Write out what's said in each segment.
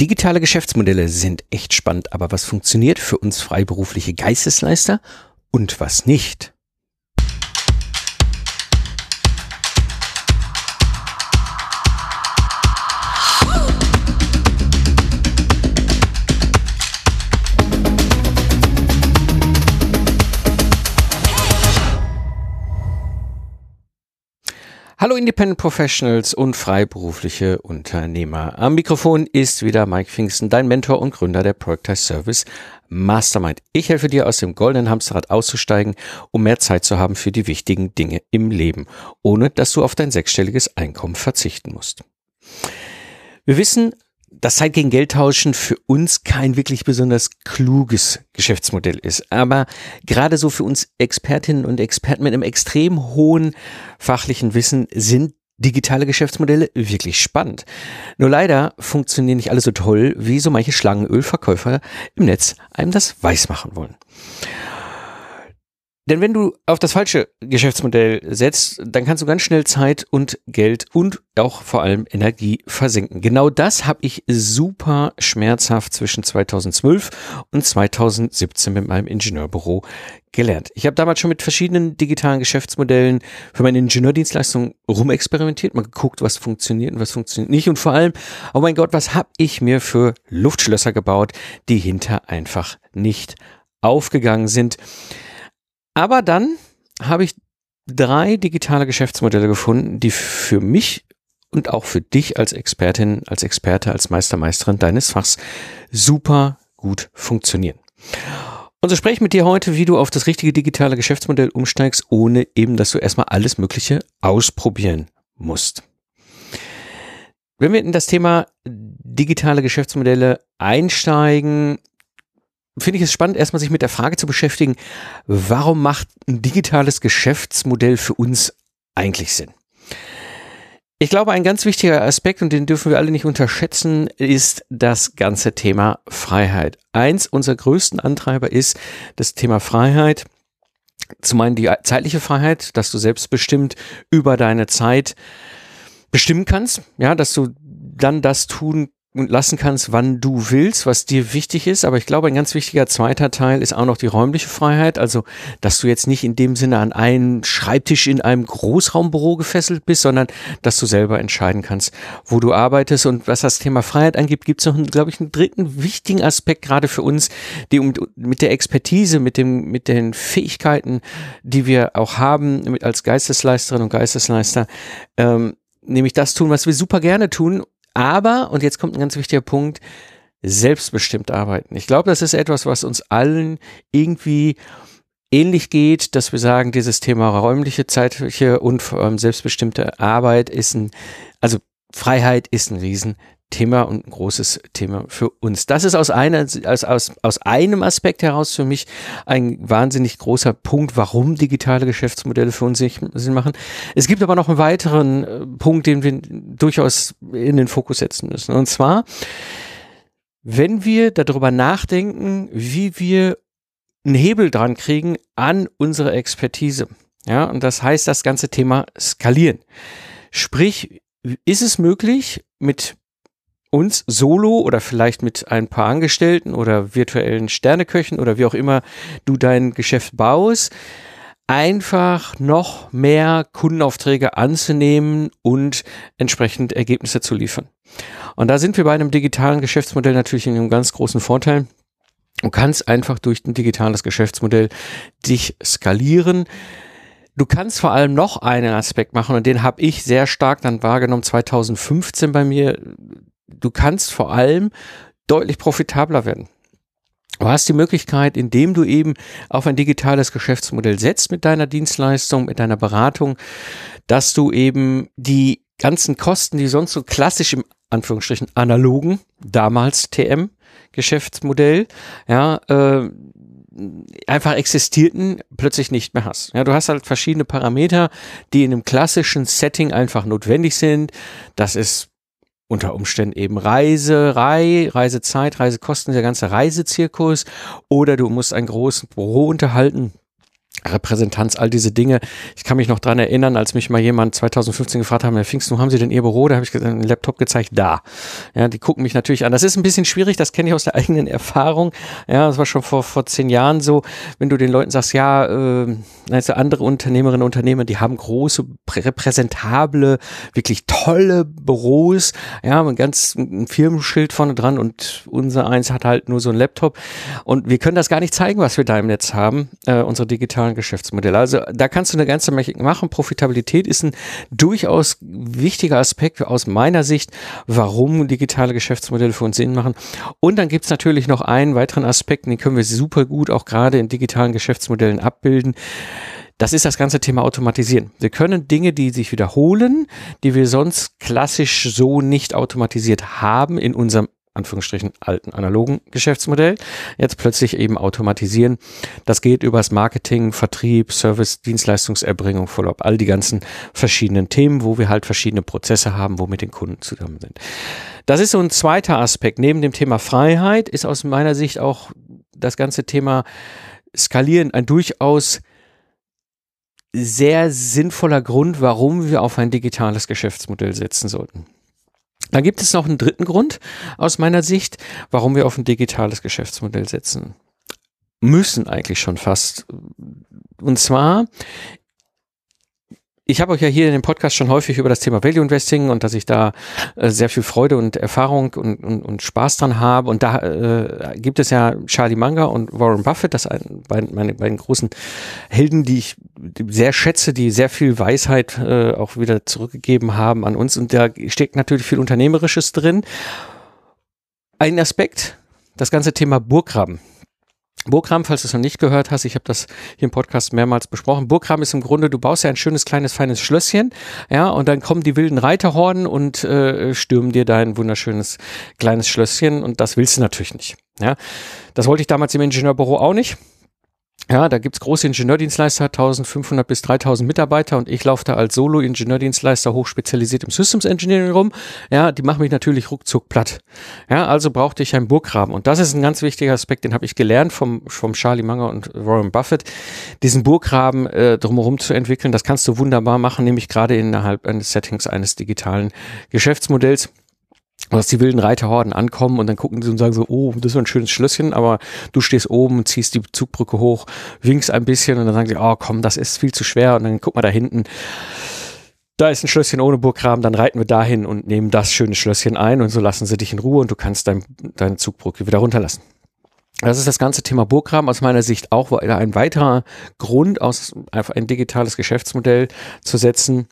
Digitale Geschäftsmodelle sind echt spannend, aber was funktioniert für uns freiberufliche Geistesleister und was nicht? Hallo Independent Professionals und freiberufliche Unternehmer. Am Mikrofon ist wieder Mike Pfingsten, dein Mentor und Gründer der Productize Service Mastermind. Ich helfe dir aus dem goldenen Hamsterrad auszusteigen, um mehr Zeit zu haben für die wichtigen Dinge im Leben, ohne dass du auf dein sechsstelliges Einkommen verzichten musst. Wir wissen, dass Zeit gegen Geld tauschen für uns kein wirklich besonders kluges Geschäftsmodell ist. Aber gerade so für uns Expertinnen und Experten mit einem extrem hohen fachlichen Wissen sind digitale Geschäftsmodelle wirklich spannend. Nur leider funktionieren nicht alle so toll, wie so manche Schlangenölverkäufer im Netz einem das weismachen wollen. Denn wenn du auf das falsche Geschäftsmodell setzt, dann kannst du ganz schnell Zeit und Geld und auch vor allem Energie versenken. Genau das habe ich super schmerzhaft zwischen 2012 und 2017 mit meinem Ingenieurbüro gelernt. Ich habe damals schon mit verschiedenen digitalen Geschäftsmodellen für meine Ingenieurdienstleistung rumexperimentiert, mal geguckt, was funktioniert und was funktioniert nicht und vor allem, oh mein Gott, was habe ich mir für Luftschlösser gebaut, die hinter einfach nicht aufgegangen sind. Aber dann habe ich drei digitale Geschäftsmodelle gefunden, die für mich und auch für dich als Expertin, als Experte, als Meistermeisterin deines Fachs super gut funktionieren. Und so spreche ich mit dir heute, wie du auf das richtige digitale Geschäftsmodell umsteigst, ohne eben, dass du erstmal alles Mögliche ausprobieren musst. Wenn wir in das Thema digitale Geschäftsmodelle einsteigen, finde ich es spannend, erstmal sich mit der Frage zu beschäftigen, warum macht ein digitales Geschäftsmodell für uns eigentlich Sinn? Ich glaube, ein ganz wichtiger Aspekt, und den dürfen wir alle nicht unterschätzen, ist das ganze Thema Freiheit. Eins unserer größten Antreiber ist das Thema Freiheit. Zum einen die zeitliche Freiheit, dass du selbstbestimmt über deine Zeit bestimmen kannst, ja, dass du dann das tun und lassen kannst, wann du willst, was dir wichtig ist. Aber ich glaube, ein ganz wichtiger zweiter Teil ist auch noch die räumliche Freiheit. Also, dass du jetzt nicht in dem Sinne an einen Schreibtisch in einem Großraumbüro gefesselt bist, sondern dass du selber entscheiden kannst, wo du arbeitest. Und was das Thema Freiheit angeht, gibt es noch, glaube ich, einen dritten wichtigen Aspekt gerade für uns, die mit der Expertise, mit dem, mit den Fähigkeiten, die wir auch haben, mit als Geistesleisterin und Geistesleister, ähm, nämlich das tun, was wir super gerne tun aber, und jetzt kommt ein ganz wichtiger Punkt, selbstbestimmt arbeiten. Ich glaube, das ist etwas, was uns allen irgendwie ähnlich geht, dass wir sagen, dieses Thema räumliche, zeitliche und ähm, selbstbestimmte Arbeit ist ein, also Freiheit ist ein Riesenthema und ein großes Thema für uns. Das ist aus, einer, aus, aus, aus einem Aspekt heraus für mich ein wahnsinnig großer Punkt, warum digitale Geschäftsmodelle für uns Sinn machen. Es gibt aber noch einen weiteren äh, Punkt, den wir durchaus in den Fokus setzen müssen. Und zwar, wenn wir darüber nachdenken, wie wir einen Hebel dran kriegen an unsere Expertise. Ja, und das heißt das ganze Thema skalieren. Sprich, ist es möglich, mit uns solo oder vielleicht mit ein paar Angestellten oder virtuellen Sterneköchen oder wie auch immer du dein Geschäft baust, einfach noch mehr Kundenaufträge anzunehmen und entsprechend Ergebnisse zu liefern. Und da sind wir bei einem digitalen Geschäftsmodell natürlich in einem ganz großen Vorteil. Du kannst einfach durch ein digitales Geschäftsmodell dich skalieren. Du kannst vor allem noch einen Aspekt machen und den habe ich sehr stark dann wahrgenommen 2015 bei mir. Du kannst vor allem deutlich profitabler werden. Du hast die Möglichkeit, indem du eben auf ein digitales Geschäftsmodell setzt mit deiner Dienstleistung, mit deiner Beratung, dass du eben die ganzen Kosten, die sonst so klassisch im Anführungsstrichen analogen, damals TM Geschäftsmodell, ja, äh, einfach existierten, plötzlich nicht mehr hast. Ja, du hast halt verschiedene Parameter, die in einem klassischen Setting einfach notwendig sind. Das ist unter Umständen eben Reiserei, Reisezeit, Reisekosten, der ganze Reisezirkus. Oder du musst ein großes Büro unterhalten Repräsentanz, all diese Dinge. Ich kann mich noch dran erinnern, als mich mal jemand 2015 gefragt hat, Herr Pfingsten, wo haben Sie denn Ihr Büro? Da habe ich einen Laptop gezeigt, da. Ja, die gucken mich natürlich an. Das ist ein bisschen schwierig, das kenne ich aus der eigenen Erfahrung. Ja, das war schon vor, vor zehn Jahren so, wenn du den Leuten sagst, ja, äh, also andere Unternehmerinnen und Unternehmer, die haben große, repräsentable, wirklich tolle Büros, ja, ein ganz ein Firmenschild vorne dran und unser eins hat halt nur so ein Laptop und wir können das gar nicht zeigen, was wir da im Netz haben, äh, unsere digitalen digitalen Geschäftsmodelle. Also da kannst du eine ganze Menge machen. Profitabilität ist ein durchaus wichtiger Aspekt aus meiner Sicht, warum digitale Geschäftsmodelle für uns Sinn machen. Und dann gibt es natürlich noch einen weiteren Aspekt, den können wir super gut auch gerade in digitalen Geschäftsmodellen abbilden. Das ist das ganze Thema Automatisieren. Wir können Dinge, die sich wiederholen, die wir sonst klassisch so nicht automatisiert haben in unserem Anführungsstrichen alten analogen Geschäftsmodell, jetzt plötzlich eben automatisieren. Das geht übers Marketing, Vertrieb, Service, Dienstleistungserbringung, Follow-up, all die ganzen verschiedenen Themen, wo wir halt verschiedene Prozesse haben, wo mit den Kunden zusammen sind. Das ist so ein zweiter Aspekt. Neben dem Thema Freiheit ist aus meiner Sicht auch das ganze Thema Skalieren ein durchaus sehr sinnvoller Grund, warum wir auf ein digitales Geschäftsmodell setzen sollten. Dann gibt es noch einen dritten Grund aus meiner Sicht, warum wir auf ein digitales Geschäftsmodell setzen müssen eigentlich schon fast. Und zwar ich habe euch ja hier in dem Podcast schon häufig über das Thema Value Investing und dass ich da äh, sehr viel Freude und Erfahrung und, und, und Spaß dran habe. Und da äh, gibt es ja Charlie Munger und Warren Buffett, das sind meine beiden großen Helden, die ich sehr schätze, die sehr viel Weisheit äh, auch wieder zurückgegeben haben an uns. Und da steckt natürlich viel Unternehmerisches drin. Ein Aspekt, das ganze Thema Burggraben. Burggraben, falls du es noch nicht gehört hast, ich habe das hier im Podcast mehrmals besprochen. Burggraben ist im Grunde, du baust ja ein schönes, kleines, feines Schlösschen, ja, und dann kommen die wilden Reiterhorden und äh, stürmen dir dein wunderschönes kleines Schlösschen und das willst du natürlich nicht. Ja, das wollte ich damals im Ingenieurbüro auch nicht. Ja, da gibt's große Ingenieurdienstleister, 1500 bis 3000 Mitarbeiter und ich laufe da als Solo-Ingenieurdienstleister hochspezialisiert im Systems Engineering rum. Ja, die machen mich natürlich ruckzuck platt. Ja, also brauchte ich einen Burggraben und das ist ein ganz wichtiger Aspekt, den habe ich gelernt vom, vom Charlie Munger und Warren Buffett, diesen Burggraben äh, drumherum zu entwickeln. Das kannst du wunderbar machen, nämlich gerade innerhalb eines Settings eines digitalen Geschäftsmodells dass die wilden Reiterhorden ankommen und dann gucken sie und sagen so, oh, das ist ein schönes Schlösschen, aber du stehst oben, ziehst die Zugbrücke hoch, winkst ein bisschen und dann sagen sie, oh komm, das ist viel zu schwer und dann guck mal da hinten, da ist ein Schlösschen ohne Burggraben, dann reiten wir dahin und nehmen das schöne Schlösschen ein und so lassen sie dich in Ruhe und du kannst dein, deine Zugbrücke wieder runterlassen. Das ist das ganze Thema Burggraben aus meiner Sicht auch ein weiterer Grund, aus einfach ein digitales Geschäftsmodell zu setzen,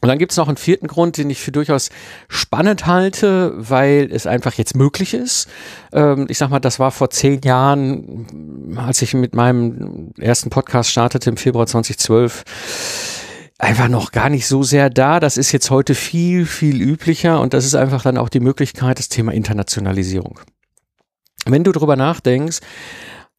und dann gibt es noch einen vierten Grund, den ich für durchaus spannend halte, weil es einfach jetzt möglich ist. Ähm, ich sag mal, das war vor zehn Jahren, als ich mit meinem ersten Podcast startete im Februar 2012 einfach noch gar nicht so sehr da. Das ist jetzt heute viel, viel üblicher und das ist einfach dann auch die Möglichkeit, das Thema Internationalisierung. Wenn du darüber nachdenkst,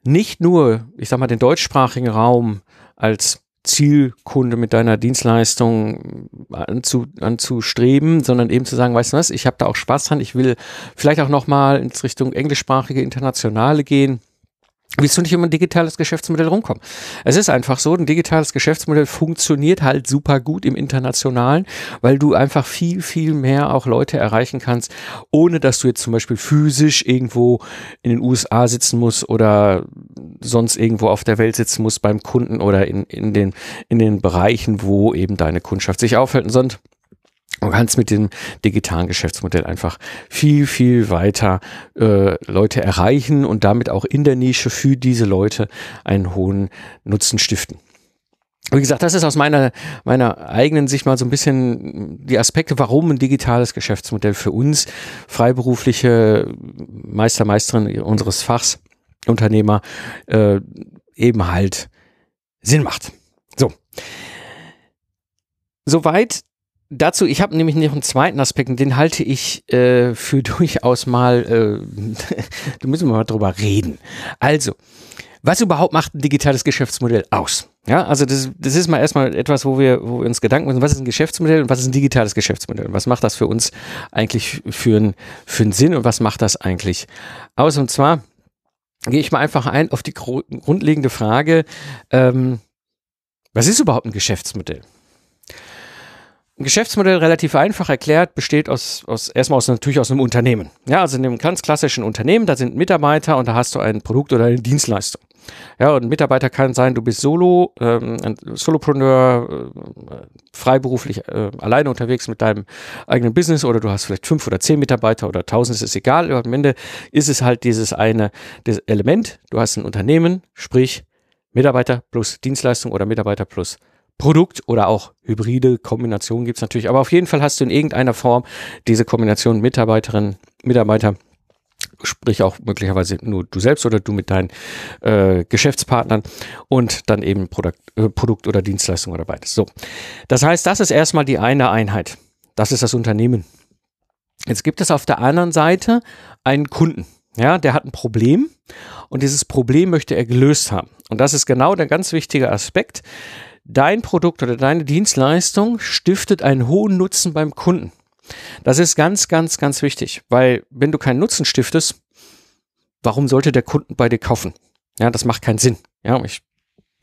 nicht nur, ich sag mal, den deutschsprachigen Raum als Zielkunde mit deiner Dienstleistung anzu, anzustreben, sondern eben zu sagen, weißt du was, ich habe da auch Spaß dran, ich will vielleicht auch nochmal ins Richtung englischsprachige Internationale gehen willst du nicht um ein digitales Geschäftsmodell rumkommen. Es ist einfach so, ein digitales Geschäftsmodell funktioniert halt super gut im Internationalen, weil du einfach viel, viel mehr auch Leute erreichen kannst, ohne dass du jetzt zum Beispiel physisch irgendwo in den USA sitzen musst oder sonst irgendwo auf der Welt sitzen musst beim Kunden oder in, in, den, in den Bereichen, wo eben deine Kundschaft sich aufhält, sondern Du kannst mit dem digitalen Geschäftsmodell einfach viel, viel weiter äh, Leute erreichen und damit auch in der Nische für diese Leute einen hohen Nutzen stiften. Wie gesagt, das ist aus meiner, meiner eigenen Sicht mal so ein bisschen die Aspekte, warum ein digitales Geschäftsmodell für uns freiberufliche Meister, Meisterin unseres Fachs, Unternehmer, äh, eben halt Sinn macht. So. Soweit dazu, ich habe nämlich noch einen zweiten Aspekt, und den halte ich äh, für durchaus mal, äh, da müssen wir mal drüber reden. Also, was überhaupt macht ein digitales Geschäftsmodell aus? Ja, also das, das ist mal erstmal etwas, wo wir, wo wir uns Gedanken machen, was ist ein Geschäftsmodell und was ist ein digitales Geschäftsmodell? Was macht das für uns eigentlich für, ein, für einen Sinn und was macht das eigentlich aus? Und zwar, gehe ich mal einfach ein auf die grundlegende Frage, ähm, was ist überhaupt ein Geschäftsmodell? Ein Geschäftsmodell relativ einfach erklärt, besteht aus, aus erstmal aus natürlich aus einem Unternehmen. Ja, also in einem ganz klassischen Unternehmen, da sind Mitarbeiter und da hast du ein Produkt oder eine Dienstleistung. Ja, und Mitarbeiter kann sein, du bist Solo, ähm, ein Solopreneur, äh, freiberuflich äh, alleine unterwegs mit deinem eigenen Business oder du hast vielleicht fünf oder zehn Mitarbeiter oder tausend, ist es egal. Am Ende ist es halt dieses eine das Element. Du hast ein Unternehmen, sprich Mitarbeiter plus Dienstleistung oder Mitarbeiter plus Produkt oder auch hybride Kombinationen gibt es natürlich. Aber auf jeden Fall hast du in irgendeiner Form diese Kombination Mitarbeiterin, Mitarbeiter, sprich auch möglicherweise nur du selbst oder du mit deinen äh, Geschäftspartnern und dann eben Produkt, äh, Produkt oder Dienstleistung oder beides. So, das heißt, das ist erstmal die eine Einheit. Das ist das Unternehmen. Jetzt gibt es auf der anderen Seite einen Kunden. Ja, der hat ein Problem und dieses Problem möchte er gelöst haben. Und das ist genau der ganz wichtige Aspekt dein Produkt oder deine Dienstleistung stiftet einen hohen Nutzen beim Kunden. Das ist ganz, ganz, ganz wichtig, weil wenn du keinen Nutzen stiftest, warum sollte der Kunden bei dir kaufen? Ja, das macht keinen Sinn. Ja, ich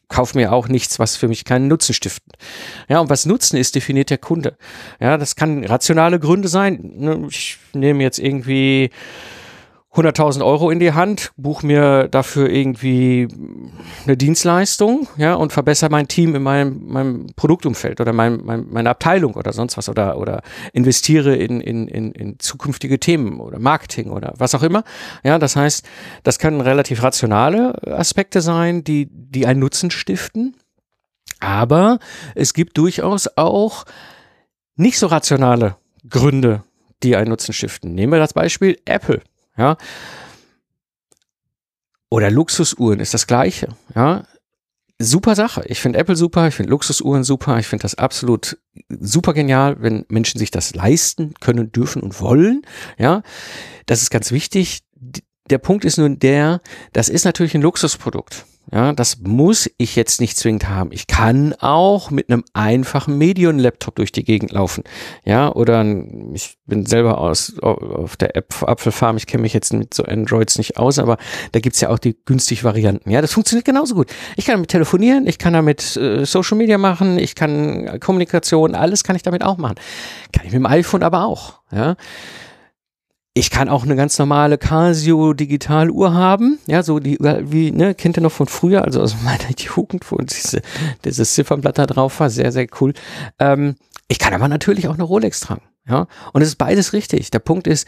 kaufe mir auch nichts, was für mich keinen Nutzen stiftet. Ja, und was Nutzen ist, definiert der Kunde. Ja, das kann rationale Gründe sein. Ne, ich nehme jetzt irgendwie 100.000 Euro in die Hand, buche mir dafür irgendwie eine Dienstleistung, ja, und verbessere mein Team in meinem, meinem Produktumfeld oder mein, mein, meine Abteilung oder sonst was oder, oder investiere in, in, in, in zukünftige Themen oder Marketing oder was auch immer. Ja, das heißt, das können relativ rationale Aspekte sein, die, die einen Nutzen stiften. Aber es gibt durchaus auch nicht so rationale Gründe, die einen Nutzen stiften. Nehmen wir das Beispiel Apple. Ja. Oder Luxusuhren ist das gleiche. Ja. Super Sache. Ich finde Apple super, ich finde Luxusuhren super, ich finde das absolut super genial, wenn Menschen sich das leisten können, dürfen und wollen. Ja. Das ist ganz wichtig. Der Punkt ist nun der, das ist natürlich ein Luxusprodukt. Ja, das muss ich jetzt nicht zwingend haben. Ich kann auch mit einem einfachen Medion-Laptop durch die Gegend laufen. Ja, oder ich bin selber aus auf der App Apfelfarm. Ich kenne mich jetzt mit so Androids nicht aus, aber da gibt's ja auch die günstig Varianten. Ja, das funktioniert genauso gut. Ich kann damit telefonieren, ich kann damit äh, Social Media machen, ich kann Kommunikation, alles kann ich damit auch machen. Kann ich mit dem iPhone aber auch. Ja. Ich kann auch eine ganz normale Casio Digitaluhr haben, ja, so die, wie, ne, kennt ihr noch von früher, also aus meiner Jugend, wo diese, dieses Ziffernblatt da drauf war, sehr, sehr cool. Ähm, ich kann aber natürlich auch eine Rolex tragen, ja, und es ist beides richtig. Der Punkt ist,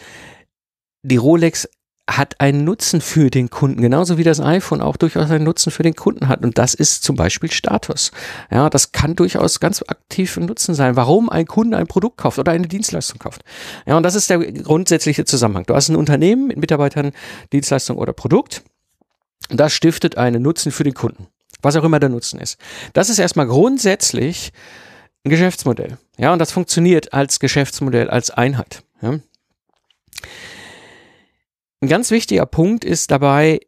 die Rolex hat einen Nutzen für den Kunden, genauso wie das iPhone auch durchaus einen Nutzen für den Kunden hat. Und das ist zum Beispiel Status. Ja, das kann durchaus ganz aktiv ein Nutzen sein, warum ein Kunde ein Produkt kauft oder eine Dienstleistung kauft. Ja, und das ist der grundsätzliche Zusammenhang. Du hast ein Unternehmen mit Mitarbeitern, Dienstleistung oder Produkt. Und das stiftet einen Nutzen für den Kunden. Was auch immer der Nutzen ist. Das ist erstmal grundsätzlich ein Geschäftsmodell. Ja, und das funktioniert als Geschäftsmodell, als Einheit. Ja. Ein ganz wichtiger Punkt ist dabei,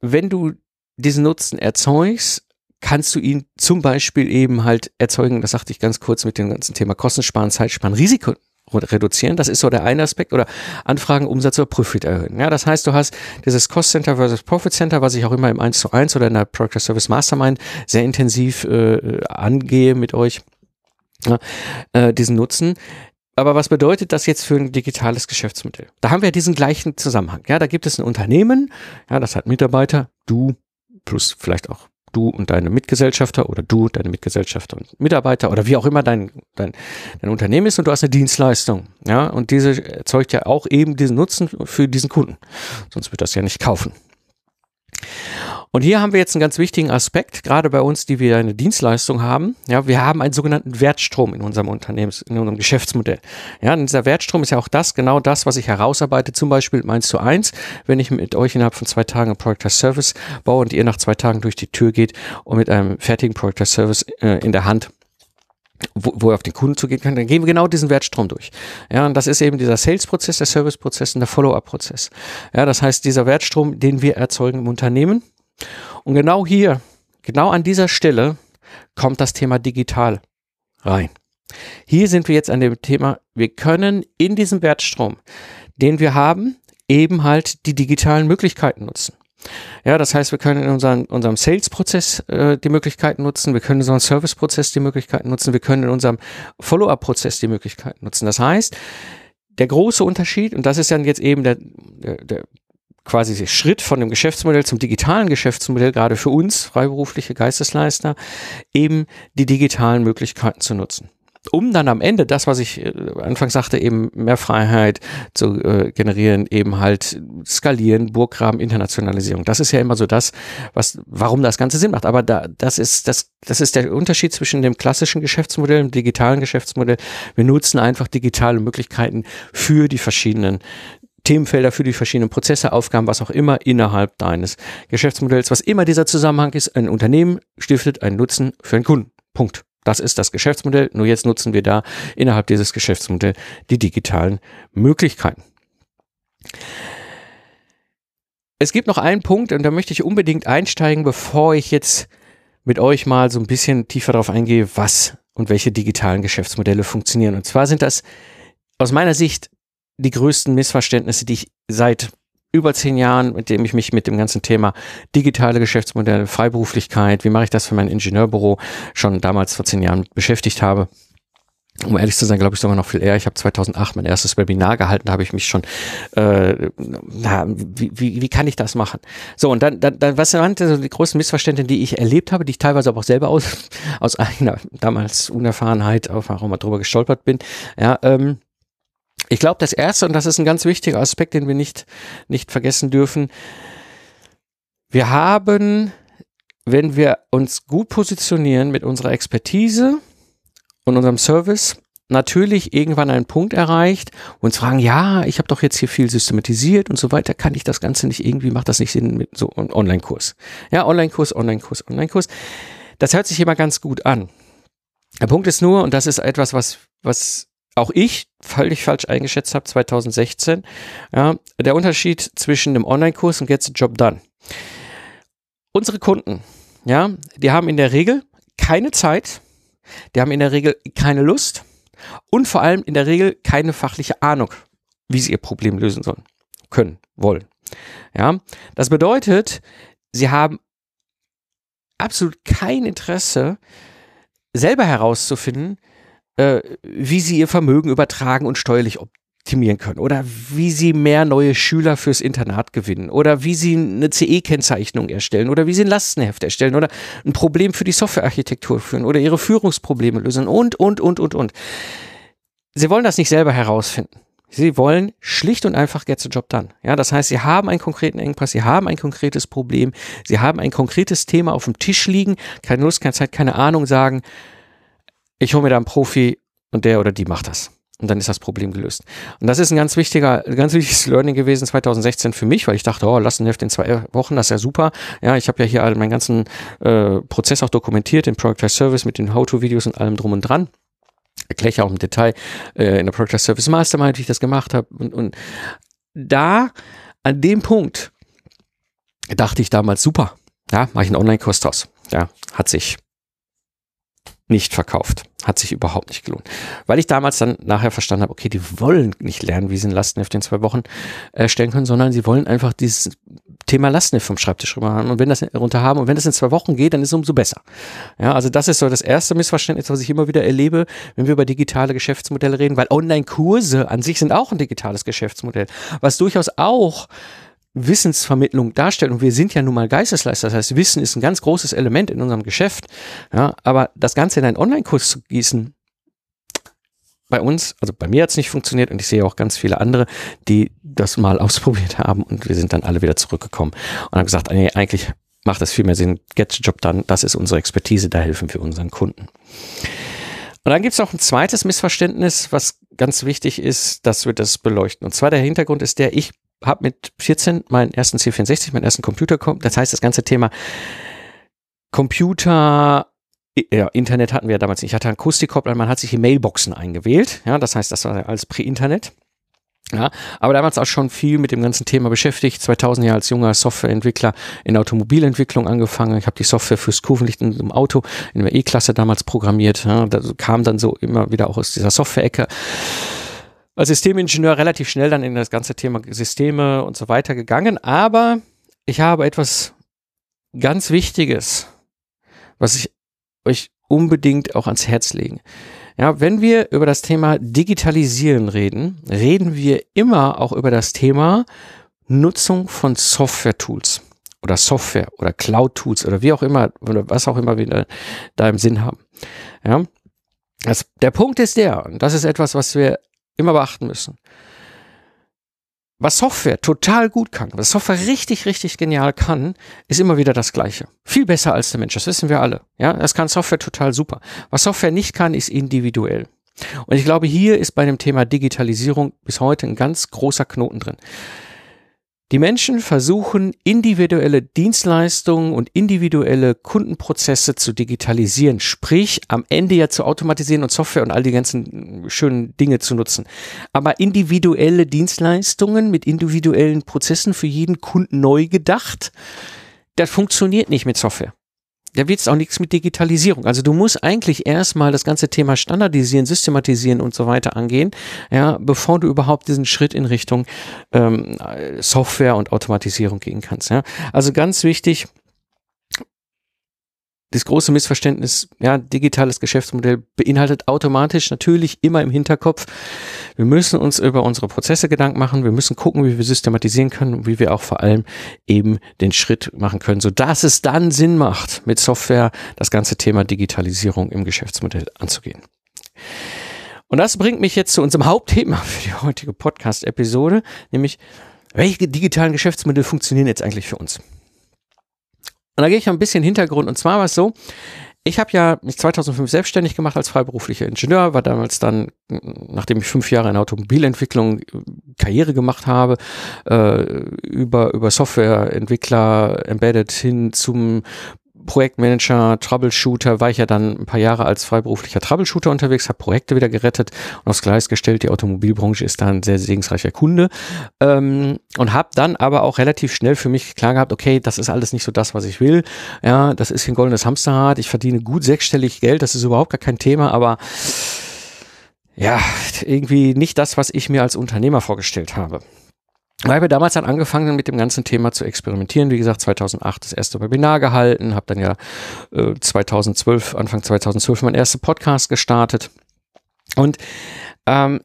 wenn du diesen Nutzen erzeugst, kannst du ihn zum Beispiel eben halt erzeugen, das sagte ich ganz kurz mit dem ganzen Thema Kostensparen, Zeitsparen, Risiko reduzieren. Das ist so der eine Aspekt oder Anfragen, Umsatz oder Profit erhöhen. Ja, das heißt, du hast dieses Cost Center versus Profit Center, was ich auch immer im 1 zu 1 oder in der Product Service Mastermind sehr intensiv äh, angehe mit euch. Ja, äh, diesen Nutzen. Aber was bedeutet das jetzt für ein digitales Geschäftsmodell? Da haben wir diesen gleichen Zusammenhang. Ja, da gibt es ein Unternehmen, ja, das hat Mitarbeiter, du plus vielleicht auch du und deine Mitgesellschafter oder du, deine Mitgesellschafter und Mitarbeiter oder wie auch immer dein, dein, dein Unternehmen ist und du hast eine Dienstleistung. Ja, und diese erzeugt ja auch eben diesen Nutzen für diesen Kunden. Sonst wird das ja nicht kaufen. Und hier haben wir jetzt einen ganz wichtigen Aspekt, gerade bei uns, die wir eine Dienstleistung haben. Ja, wir haben einen sogenannten Wertstrom in unserem Unternehmens, in unserem Geschäftsmodell. Ja, und dieser Wertstrom ist ja auch das, genau das, was ich herausarbeite, zum Beispiel im 1 zu 1, wenn ich mit euch innerhalb von zwei Tagen ein Product as Service baue und ihr nach zwei Tagen durch die Tür geht und mit einem fertigen Product as Service äh, in der Hand wo, wo er auf den Kunden zugehen kann, dann gehen wir genau diesen Wertstrom durch. Ja, und das ist eben dieser Sales-Prozess, der Service-Prozess und der Follow-up-Prozess. Ja, das heißt, dieser Wertstrom, den wir erzeugen im Unternehmen, und genau hier, genau an dieser Stelle kommt das Thema digital rein. Hier sind wir jetzt an dem Thema, wir können in diesem Wertstrom, den wir haben, eben halt die digitalen Möglichkeiten nutzen. Ja, das heißt, wir können in unseren, unserem Sales-Prozess äh, die Möglichkeiten nutzen, wir können in unserem Service-Prozess die Möglichkeiten nutzen, wir können in unserem Follow-up-Prozess die Möglichkeiten nutzen. Das heißt, der große Unterschied, und das ist dann jetzt eben der, der, der quasi Schritt von dem Geschäftsmodell zum digitalen Geschäftsmodell, gerade für uns freiberufliche Geistesleister, eben die digitalen Möglichkeiten zu nutzen um dann am Ende das, was ich äh, anfangs sagte, eben mehr Freiheit zu äh, generieren, eben halt skalieren, Burggraben, Internationalisierung. Das ist ja immer so das, was, warum das Ganze Sinn macht. Aber da, das ist, das, das ist der Unterschied zwischen dem klassischen Geschäftsmodell und dem digitalen Geschäftsmodell. Wir nutzen einfach digitale Möglichkeiten für die verschiedenen Themenfelder für die verschiedenen Prozesse, Aufgaben, was auch immer innerhalb deines Geschäftsmodells. Was immer dieser Zusammenhang ist, ein Unternehmen stiftet einen Nutzen für einen Kunden. Punkt. Das ist das Geschäftsmodell. Nur jetzt nutzen wir da innerhalb dieses Geschäftsmodells die digitalen Möglichkeiten. Es gibt noch einen Punkt und da möchte ich unbedingt einsteigen, bevor ich jetzt mit euch mal so ein bisschen tiefer darauf eingehe, was und welche digitalen Geschäftsmodelle funktionieren. Und zwar sind das aus meiner Sicht die größten Missverständnisse, die ich seit über zehn Jahren, mit dem ich mich mit dem ganzen Thema digitale Geschäftsmodelle, Freiberuflichkeit, wie mache ich das für mein Ingenieurbüro, schon damals vor zehn Jahren beschäftigt habe. Um ehrlich zu sein, glaube ich sogar noch viel eher. Ich habe 2008 mein erstes Webinar gehalten, da habe ich mich schon, äh, na, wie, wie, wie kann ich das machen? So, und dann, dann, dann was waren also die größten Missverständnisse, die ich erlebt habe, die ich teilweise aber auch selber aus, aus einer damals Unerfahrenheit auch mal drüber gestolpert bin. Ja, ähm, ich glaube, das Erste, und das ist ein ganz wichtiger Aspekt, den wir nicht, nicht vergessen dürfen, wir haben, wenn wir uns gut positionieren mit unserer Expertise und unserem Service, natürlich irgendwann einen Punkt erreicht und fragen, ja, ich habe doch jetzt hier viel systematisiert und so weiter, kann ich das Ganze nicht irgendwie, macht das nicht Sinn mit so einem Online-Kurs. Ja, Online-Kurs, Online-Kurs, Online-Kurs. Das hört sich immer ganz gut an. Der Punkt ist nur, und das ist etwas, was, was auch ich völlig falsch eingeschätzt habe 2016. Ja, der Unterschied zwischen dem Online-Kurs und Get the Job Done. Unsere Kunden, ja, die haben in der Regel keine Zeit, die haben in der Regel keine Lust und vor allem in der Regel keine fachliche Ahnung, wie sie ihr Problem lösen sollen, können, wollen. Ja, das bedeutet, sie haben absolut kein Interesse, selber herauszufinden, äh, wie sie ihr Vermögen übertragen und steuerlich optimieren können oder wie sie mehr neue Schüler fürs Internat gewinnen oder wie sie eine CE-Kennzeichnung erstellen oder wie sie ein Lastenheft erstellen oder ein Problem für die Softwarearchitektur führen oder ihre Führungsprobleme lösen und, und, und, und, und. Sie wollen das nicht selber herausfinden. Sie wollen schlicht und einfach get the job done. Ja, das heißt, sie haben einen konkreten Engpass, sie haben ein konkretes Problem, sie haben ein konkretes Thema auf dem Tisch liegen, keine Lust, keine Zeit, keine Ahnung, sagen, ich hole mir da einen Profi und der oder die macht das. Und dann ist das Problem gelöst. Und das ist ein ganz wichtiger, ganz wichtiges Learning gewesen 2016 für mich, weil ich dachte, oh, lass ein Heft in zwei Wochen, das ist ja super. Ja, ich habe ja hier meinen ganzen äh, Prozess auch dokumentiert, den Product Service mit den How-To-Videos und allem drum und dran. Erkläre ich auch im Detail äh, in der Product Service Mastermind, wie ich das gemacht habe. Und, und da, an dem Punkt, dachte ich damals, super, ja, mache ich einen Online-Kurs draus. Ja, hat sich nicht verkauft. Hat sich überhaupt nicht gelohnt. Weil ich damals dann nachher verstanden habe, okay, die wollen nicht lernen, wie sie ein Lastenheft in zwei Wochen erstellen können, sondern sie wollen einfach dieses Thema Lastenheft vom Schreibtisch rüber haben und wenn das runter haben und wenn das in zwei Wochen geht, dann ist es umso besser. Ja, also das ist so das erste Missverständnis, was ich immer wieder erlebe, wenn wir über digitale Geschäftsmodelle reden, weil Online-Kurse an sich sind auch ein digitales Geschäftsmodell, was durchaus auch Wissensvermittlung darstellen. Und wir sind ja nun mal Geistesleister. Das heißt, Wissen ist ein ganz großes Element in unserem Geschäft. Ja, aber das Ganze in einen Online-Kurs zu gießen, bei uns, also bei mir hat es nicht funktioniert und ich sehe auch ganz viele andere, die das mal ausprobiert haben und wir sind dann alle wieder zurückgekommen und haben gesagt, nee, eigentlich macht das viel mehr Sinn, get the job done, das ist unsere Expertise, da helfen wir unseren Kunden. Und dann gibt es noch ein zweites Missverständnis, was ganz wichtig ist, dass wir das beleuchten. Und zwar der Hintergrund ist der, ich habe mit 14 meinen ersten C64, meinen ersten Computer, das heißt das ganze Thema Computer, ja, Internet hatten wir ja damals nicht. Ich hatte einen Akustikkoppler, man hat sich in Mailboxen eingewählt. Ja, das heißt, das war alles Prä-Internet. Ja, aber damals auch schon viel mit dem ganzen Thema beschäftigt. 2000 Jahre als junger Softwareentwickler in Automobilentwicklung angefangen. Ich habe die Software fürs Kurvenlicht im Auto in der E-Klasse damals programmiert. Ja, das kam dann so immer wieder auch aus dieser Software-Ecke. Als Systemingenieur relativ schnell dann in das ganze Thema Systeme und so weiter gegangen, aber ich habe etwas ganz Wichtiges, was ich euch unbedingt auch ans Herz legen. Ja, wenn wir über das Thema Digitalisieren reden, reden wir immer auch über das Thema Nutzung von Software-Tools oder Software oder Cloud-Tools oder wie auch immer oder was auch immer wir da im Sinn haben. Ja, das, der Punkt ist der, und das ist etwas, was wir immer beachten müssen. Was Software total gut kann, was Software richtig, richtig genial kann, ist immer wieder das Gleiche. Viel besser als der Mensch, das wissen wir alle. Ja, das kann Software total super. Was Software nicht kann, ist individuell. Und ich glaube, hier ist bei dem Thema Digitalisierung bis heute ein ganz großer Knoten drin. Die Menschen versuchen, individuelle Dienstleistungen und individuelle Kundenprozesse zu digitalisieren, sprich am Ende ja zu automatisieren und Software und all die ganzen schönen Dinge zu nutzen. Aber individuelle Dienstleistungen mit individuellen Prozessen für jeden Kunden neu gedacht, das funktioniert nicht mit Software da wird es auch nichts mit Digitalisierung. Also du musst eigentlich erstmal das ganze Thema standardisieren, systematisieren und so weiter angehen, ja, bevor du überhaupt diesen Schritt in Richtung ähm, Software und Automatisierung gehen kannst. Ja. Also ganz wichtig, das große Missverständnis, ja, digitales Geschäftsmodell beinhaltet automatisch natürlich immer im Hinterkopf, wir müssen uns über unsere Prozesse Gedanken machen, wir müssen gucken, wie wir systematisieren können und wie wir auch vor allem eben den Schritt machen können, so dass es dann Sinn macht, mit Software das ganze Thema Digitalisierung im Geschäftsmodell anzugehen. Und das bringt mich jetzt zu unserem Hauptthema für die heutige Podcast-Episode, nämlich welche digitalen Geschäftsmodelle funktionieren jetzt eigentlich für uns? Und da gehe ich ein bisschen Hintergrund. Und zwar war es so, ich habe ja mich 2005 selbstständig gemacht als freiberuflicher Ingenieur, war damals dann, nachdem ich fünf Jahre in Automobilentwicklung äh, Karriere gemacht habe, äh, über, über Softwareentwickler embedded hin zum Projektmanager, Troubleshooter, war ich ja dann ein paar Jahre als freiberuflicher Troubleshooter unterwegs, habe Projekte wieder gerettet und aufs Gleis gestellt. Die Automobilbranche ist da ein sehr segensreicher Kunde ähm, und habe dann aber auch relativ schnell für mich klar gehabt, okay, das ist alles nicht so das, was ich will. Ja, das ist ein goldenes Hamsterrad. Ich verdiene gut sechsstellig Geld, das ist überhaupt gar kein Thema, aber ja, irgendwie nicht das, was ich mir als Unternehmer vorgestellt habe. Weil wir damals dann angefangen mit dem ganzen Thema zu experimentieren. Wie gesagt, 2008 das erste Webinar gehalten, habe dann ja äh, 2012, Anfang 2012 mein erster Podcast gestartet und ähm,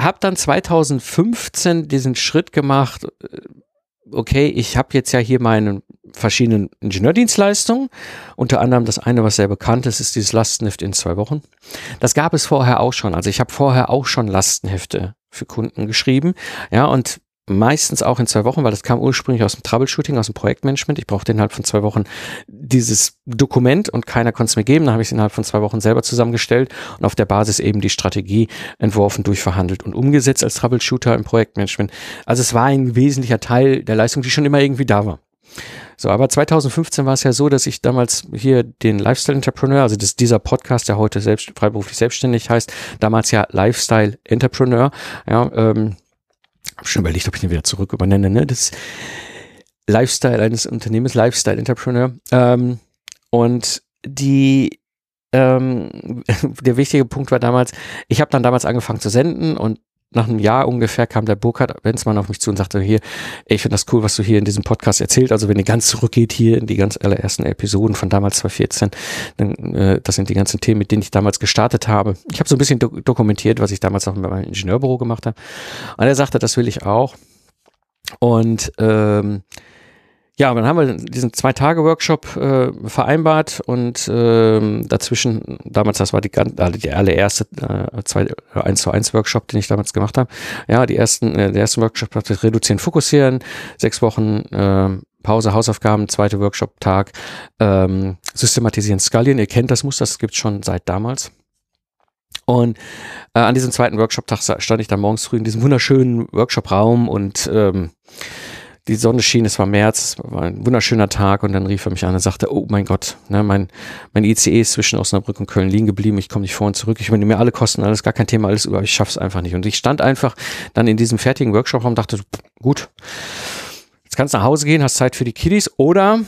habe dann 2015 diesen Schritt gemacht, äh, okay, ich habe jetzt ja hier meine verschiedenen Ingenieurdienstleistungen, unter anderem das eine, was sehr bekannt ist, ist dieses Lastenheft in zwei Wochen. Das gab es vorher auch schon. Also ich habe vorher auch schon Lastenhefte für Kunden geschrieben. Ja, und meistens auch in zwei Wochen, weil das kam ursprünglich aus dem Troubleshooting, aus dem Projektmanagement. Ich brauchte innerhalb von zwei Wochen dieses Dokument und keiner konnte es mir geben. Dann habe ich es innerhalb von zwei Wochen selber zusammengestellt und auf der Basis eben die Strategie entworfen, durchverhandelt und umgesetzt als Troubleshooter im Projektmanagement. Also es war ein wesentlicher Teil der Leistung, die schon immer irgendwie da war. So, aber 2015 war es ja so, dass ich damals hier den Lifestyle Entrepreneur, also das, dieser Podcast, der heute selbst freiberuflich selbstständig heißt, damals ja Lifestyle Entrepreneur, ja, ähm, hab schon überlegt, ob ich den wieder zurück übernenne, ne, das Lifestyle eines Unternehmens, Lifestyle Entrepreneur, ähm, und die ähm, der wichtige Punkt war damals, ich habe dann damals angefangen zu senden und nach einem Jahr ungefähr kam der Burkhard Benzmann auf mich zu und sagte, hier, ich finde das cool, was du hier in diesem Podcast erzählt. Also wenn ihr ganz zurückgeht hier in die ganz allerersten Episoden von damals 2014, dann äh, das sind die ganzen Themen, mit denen ich damals gestartet habe. Ich habe so ein bisschen do dokumentiert, was ich damals auch in meinem Ingenieurbüro gemacht habe. Und er sagte, das will ich auch. Und ähm, ja, dann haben wir diesen Zwei-Tage-Workshop äh, vereinbart und äh, dazwischen, damals, das war die, also die allererste äh, zwei, 1 zu 1 Workshop, den ich damals gemacht habe. Ja, die ersten, äh, der erste Workshop hatte Reduzieren, Fokussieren, sechs Wochen äh, Pause, Hausaufgaben, zweite Workshop-Tag, ähm, Systematisieren, Skalieren. Ihr kennt das Muster, das gibt's schon seit damals. Und äh, an diesem zweiten Workshop-Tag stand ich dann morgens früh in diesem wunderschönen Workshop-Raum und ähm, die Sonne schien, es war März, es war ein wunderschöner Tag und dann rief er mich an und sagte, oh mein Gott, ne, mein, mein ICE ist zwischen Osnabrück und Köln liegen geblieben, ich komme nicht vor und zurück, ich übernehme mir alle Kosten, alles gar kein Thema, alles über, ich schaff's einfach nicht. Und ich stand einfach dann in diesem fertigen Workshop-Raum und dachte, gut, jetzt kannst du nach Hause gehen, hast Zeit für die Kiddies oder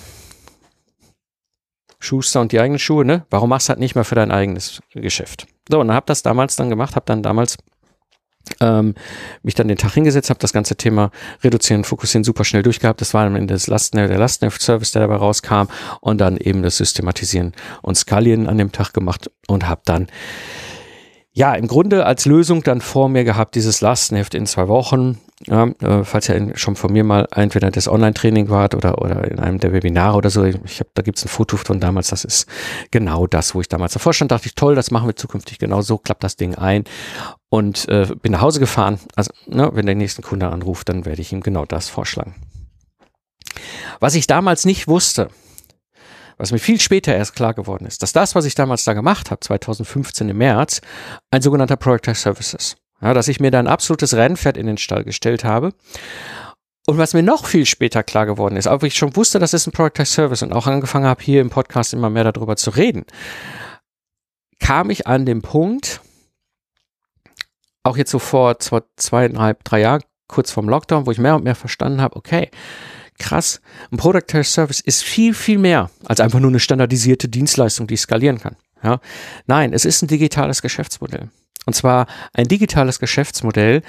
Schuster und die eigenen Schuhe, ne? Warum machst du halt nicht mehr für dein eigenes Geschäft? So, und hab das damals dann gemacht, hab dann damals ähm, mich dann den Tag hingesetzt, habe das ganze Thema reduzieren, fokussieren super schnell durchgehabt. Das war am Ende das der Lastenheft-Service, der dabei rauskam und dann eben das Systematisieren und Skalieren an dem Tag gemacht und habe dann ja, im Grunde als Lösung dann vor mir gehabt, dieses Lastenheft in zwei Wochen. Ja, äh, falls ihr schon von mir mal entweder das Online-Training wart oder, oder in einem der Webinare oder so, ich hab, da gibt's ein Foto von damals, das ist genau das, wo ich damals davor stand, dachte ich, toll, das machen wir zukünftig genau so, klappt das Ding ein und äh, bin nach Hause gefahren. Also, ne, wenn der nächste Kunde anruft, dann werde ich ihm genau das vorschlagen. Was ich damals nicht wusste, was mir viel später erst klar geworden ist, dass das, was ich damals da gemacht habe, 2015 im März, ein sogenannter Product Service ist. Ja, dass ich mir da ein absolutes Rennpferd in den Stall gestellt habe. Und was mir noch viel später klar geworden ist, obwohl ich schon wusste, das ist ein Product Service und auch angefangen habe, hier im Podcast immer mehr darüber zu reden, kam ich an den Punkt, auch jetzt so vor zwei, zweieinhalb, drei Jahren, kurz vorm Lockdown, wo ich mehr und mehr verstanden habe, okay, krass, ein Product as Service ist viel, viel mehr als einfach nur eine standardisierte Dienstleistung, die ich skalieren kann. Ja? Nein, es ist ein digitales Geschäftsmodell. Und zwar ein digitales Geschäftsmodell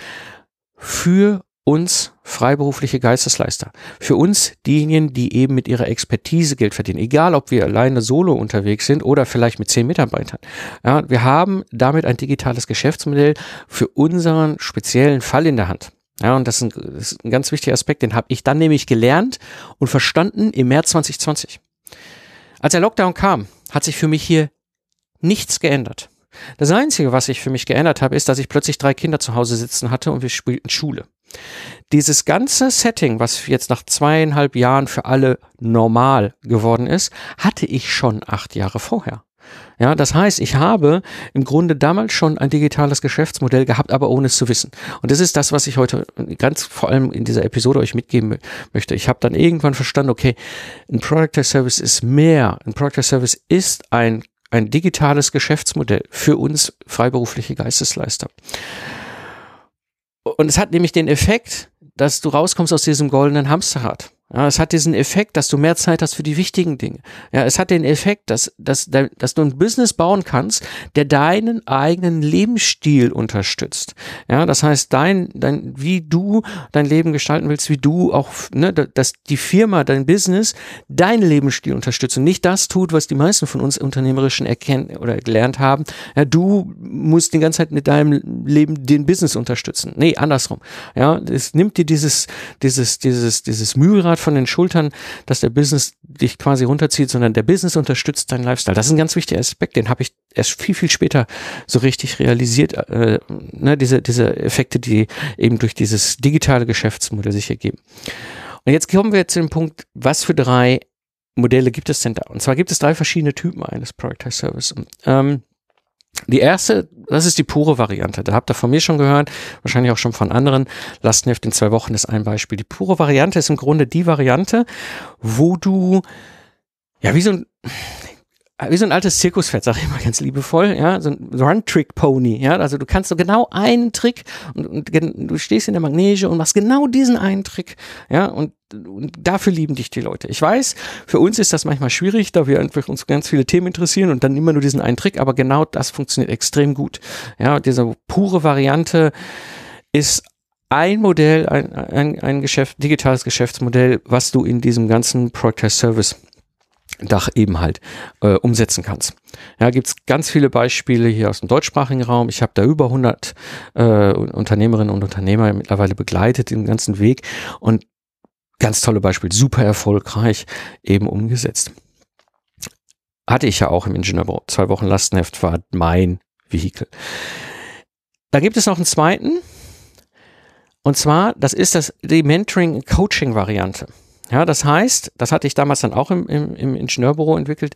für uns freiberufliche Geistesleister. Für uns diejenigen, die eben mit ihrer Expertise Geld verdienen. Egal, ob wir alleine solo unterwegs sind oder vielleicht mit zehn Mitarbeitern. Ja, wir haben damit ein digitales Geschäftsmodell für unseren speziellen Fall in der Hand. Ja, und das ist ein, das ist ein ganz wichtiger Aspekt, den habe ich dann nämlich gelernt und verstanden im März 2020. Als der Lockdown kam, hat sich für mich hier nichts geändert. Das Einzige, was sich für mich geändert habe, ist, dass ich plötzlich drei Kinder zu Hause sitzen hatte und wir spielten Schule. Dieses ganze Setting, was jetzt nach zweieinhalb Jahren für alle normal geworden ist, hatte ich schon acht Jahre vorher. Ja, das heißt, ich habe im Grunde damals schon ein digitales Geschäftsmodell gehabt, aber ohne es zu wissen. Und das ist das, was ich heute ganz vor allem in dieser Episode euch mitgeben möchte. Ich habe dann irgendwann verstanden, okay, ein Product as Service ist mehr. Ein Product as Service ist ein, ein digitales Geschäftsmodell für uns freiberufliche Geistesleister. Und es hat nämlich den Effekt, dass du rauskommst aus diesem goldenen Hamsterrad. Ja, es hat diesen Effekt, dass du mehr Zeit hast für die wichtigen Dinge. Ja, es hat den Effekt, dass, dass, dass du ein Business bauen kannst, der deinen eigenen Lebensstil unterstützt. Ja, das heißt, dein, dein, wie du dein Leben gestalten willst, wie du auch, ne, dass die Firma, dein Business, deinen Lebensstil unterstützt und nicht das tut, was die meisten von uns Unternehmerischen erkennen oder gelernt haben. Ja, du musst die ganze Zeit mit deinem Leben den Business unterstützen. Nee, andersrum. Ja, es nimmt dir dieses, dieses, dieses, dieses Mühlrad von den Schultern, dass der Business dich quasi runterzieht, sondern der Business unterstützt deinen Lifestyle. Das ist ein ganz wichtiger Aspekt, den habe ich erst viel, viel später so richtig realisiert. Äh, ne, diese, diese Effekte, die eben durch dieses digitale Geschäftsmodell sich ergeben. Und jetzt kommen wir zu dem Punkt, was für drei Modelle gibt es denn da? Und zwar gibt es drei verschiedene Typen eines Productized Service. Ähm, die erste, das ist die pure Variante. Da habt ihr von mir schon gehört, wahrscheinlich auch schon von anderen. Lastenheft in zwei Wochen ist ein Beispiel. Die pure Variante ist im Grunde die Variante, wo du, ja, wie so ein, wie so ein altes Zirkuspferd, sag ich mal ganz liebevoll, ja, so ein Run-Trick-Pony, ja, also du kannst so genau einen Trick und, und, du stehst in der Magnese und machst genau diesen einen Trick, ja, und, und dafür lieben dich die Leute. Ich weiß, für uns ist das manchmal schwierig, da wir einfach uns ganz viele Themen interessieren und dann immer nur diesen einen Trick, aber genau das funktioniert extrem gut. Ja, diese pure Variante ist ein Modell, ein, ein, ein Geschäft, digitales Geschäftsmodell, was du in diesem ganzen Product Service Dach eben halt äh, umsetzen kannst. Ja, gibt's ganz viele Beispiele hier aus dem deutschsprachigen Raum. Ich habe da über 100 äh, Unternehmerinnen und Unternehmer mittlerweile begleitet den ganzen Weg und ganz tolle Beispiele, super erfolgreich eben umgesetzt. Hatte ich ja auch im Ingenieurbau. Zwei Wochen Lastenheft war mein Vehikel. Da gibt es noch einen zweiten. Und zwar, das ist das, die Mentoring-Coaching-Variante. Ja, das heißt, das hatte ich damals dann auch im, im, im Ingenieurbüro entwickelt.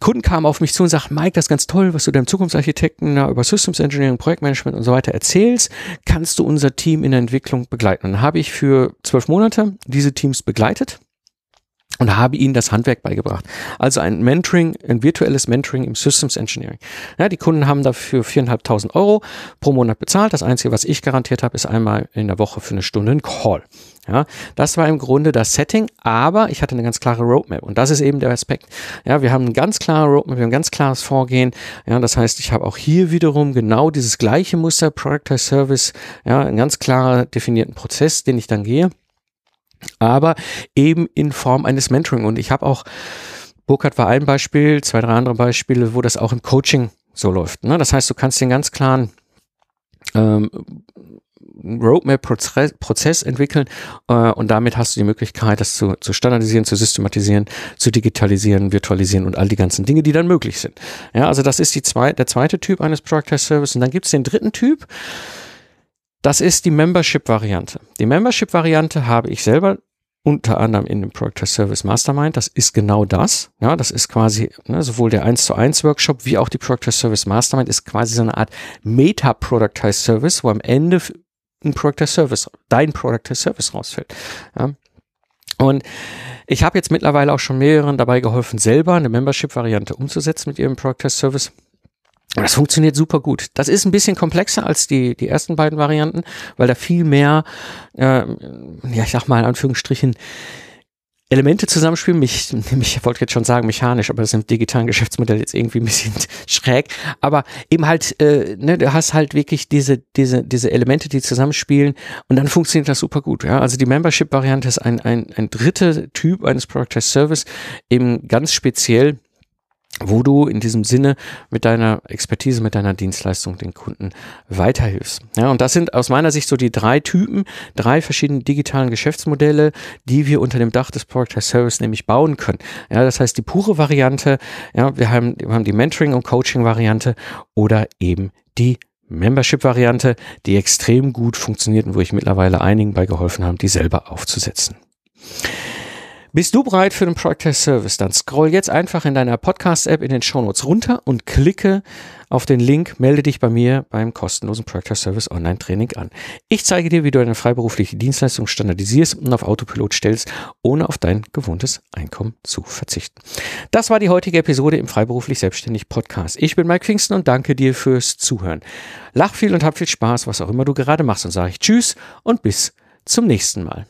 Kunden kamen auf mich zu und sagten, Mike, das ist ganz toll, was du deinem Zukunftsarchitekten ja, über Systems Engineering, Projektmanagement und so weiter erzählst. Kannst du unser Team in der Entwicklung begleiten? Und dann habe ich für zwölf Monate diese Teams begleitet und habe ihnen das Handwerk beigebracht. Also ein Mentoring, ein virtuelles Mentoring im Systems Engineering. Ja, die Kunden haben dafür viereinhalbtausend Euro pro Monat bezahlt. Das Einzige, was ich garantiert habe, ist einmal in der Woche für eine Stunde ein Call. Ja, das war im Grunde das Setting, aber ich hatte eine ganz klare Roadmap und das ist eben der Aspekt. Ja, wir haben ein ganz klare Roadmap, wir haben ein ganz klares Vorgehen. Ja, das heißt, ich habe auch hier wiederum genau dieses gleiche Muster, Product as Service, ja, einen ganz klar definierten Prozess, den ich dann gehe, aber eben in Form eines Mentoring und ich habe auch Burkhardt war ein Beispiel, zwei, drei andere Beispiele, wo das auch im Coaching so läuft. Ne? Das heißt, du kannst den ganz klaren ähm, Roadmap-Prozess entwickeln äh, und damit hast du die Möglichkeit, das zu, zu standardisieren, zu systematisieren, zu digitalisieren, virtualisieren und all die ganzen Dinge, die dann möglich sind. Ja, also das ist die zwei, der zweite Typ eines Product as Service und dann gibt es den dritten Typ. Das ist die Membership-Variante. Die Membership-Variante habe ich selber unter anderem in dem Product as Service Mastermind. Das ist genau das. Ja, das ist quasi ne, sowohl der 1 zu 1 Workshop wie auch die Product as Service Mastermind ist quasi so eine Art Meta Product as Service, wo am Ende ein Product Service, dein Product Service rausfällt. Ja. Und ich habe jetzt mittlerweile auch schon mehreren dabei geholfen, selber eine Membership-Variante umzusetzen mit ihrem Product Service. Das funktioniert super gut. Das ist ein bisschen komplexer als die, die ersten beiden Varianten, weil da viel mehr, äh, ja, ich sag mal in Anführungsstrichen, Elemente zusammenspielen, mich, ich wollte jetzt schon sagen mechanisch, aber das ist im digitalen Geschäftsmodell jetzt irgendwie ein bisschen schräg, aber eben halt, äh, ne, du hast halt wirklich diese, diese, diese Elemente, die zusammenspielen und dann funktioniert das super gut, ja, also die Membership-Variante ist ein, ein, ein dritter Typ eines Product as Service, eben ganz speziell wo du in diesem Sinne mit deiner Expertise, mit deiner Dienstleistung den Kunden weiterhilfst. Ja, und das sind aus meiner Sicht so die drei Typen, drei verschiedene digitalen Geschäftsmodelle, die wir unter dem Dach des Product as Service nämlich bauen können. Ja, das heißt die pure Variante, ja, wir haben, wir haben die Mentoring- und Coaching-Variante oder eben die Membership-Variante, die extrem gut funktioniert und wo ich mittlerweile einigen bei geholfen habe, die selber aufzusetzen. Bist du bereit für den Product Test Service? Dann scroll jetzt einfach in deiner Podcast-App in den Shownotes runter und klicke auf den Link, melde dich bei mir beim kostenlosen Product Test Service Online Training an. Ich zeige dir, wie du deine freiberufliche Dienstleistung standardisierst und auf Autopilot stellst, ohne auf dein gewohntes Einkommen zu verzichten. Das war die heutige Episode im Freiberuflich Selbstständig Podcast. Ich bin Mike Pfingsten und danke dir fürs Zuhören. Lach viel und hab viel Spaß, was auch immer du gerade machst und sage ich Tschüss und bis zum nächsten Mal.